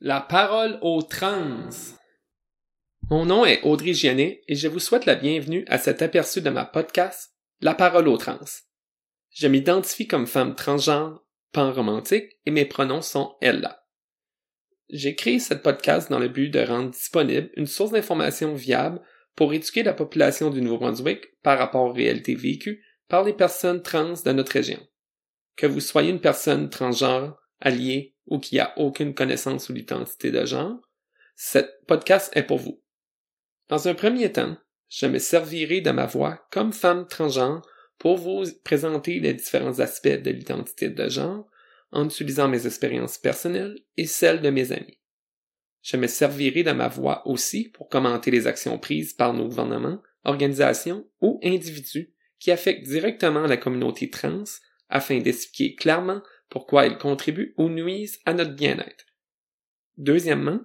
La parole aux trans. Mon nom est Audrey Giannet et je vous souhaite la bienvenue à cet aperçu de ma podcast La parole aux trans. Je m'identifie comme femme transgenre, pan-romantique et mes pronoms sont elle-là. J'ai créé cette podcast dans le but de rendre disponible une source d'information viable pour éduquer la population du Nouveau-Brunswick par rapport aux réalités vécues par les personnes trans de notre région. Que vous soyez une personne transgenre, alliée ou qui a aucune connaissance ou l'identité de genre, cette podcast est pour vous. Dans un premier temps, je me servirai de ma voix comme femme transgenre pour vous présenter les différents aspects de l'identité de genre en utilisant mes expériences personnelles et celles de mes amis. Je me servirai de ma voix aussi pour commenter les actions prises par nos gouvernements, organisations ou individus qui affectent directement la communauté trans afin d'expliquer clairement pourquoi ils contribuent ou nuisent à notre bien-être. Deuxièmement,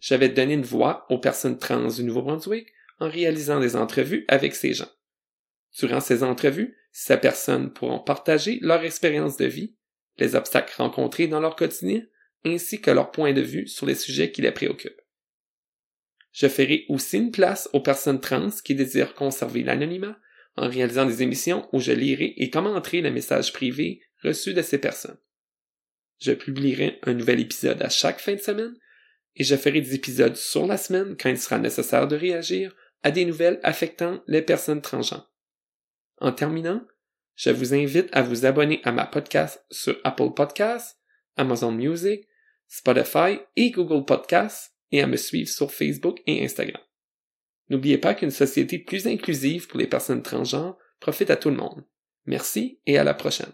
j'avais donné une voix aux personnes trans du Nouveau-Brunswick en réalisant des entrevues avec ces gens. Durant ces entrevues, ces personnes pourront partager leur expérience de vie, les obstacles rencontrés dans leur quotidien, ainsi que leur point de vue sur les sujets qui les préoccupent. Je ferai aussi une place aux personnes trans qui désirent conserver l'anonymat en réalisant des émissions où je lirai et commenterai le message privé reçu de ces personnes. Je publierai un nouvel épisode à chaque fin de semaine et je ferai des épisodes sur la semaine quand il sera nécessaire de réagir à des nouvelles affectant les personnes transgenres. En terminant, je vous invite à vous abonner à ma podcast sur Apple Podcasts, Amazon Music, Spotify et Google Podcasts et à me suivre sur Facebook et Instagram. N'oubliez pas qu'une société plus inclusive pour les personnes transgenres profite à tout le monde. Merci et à la prochaine.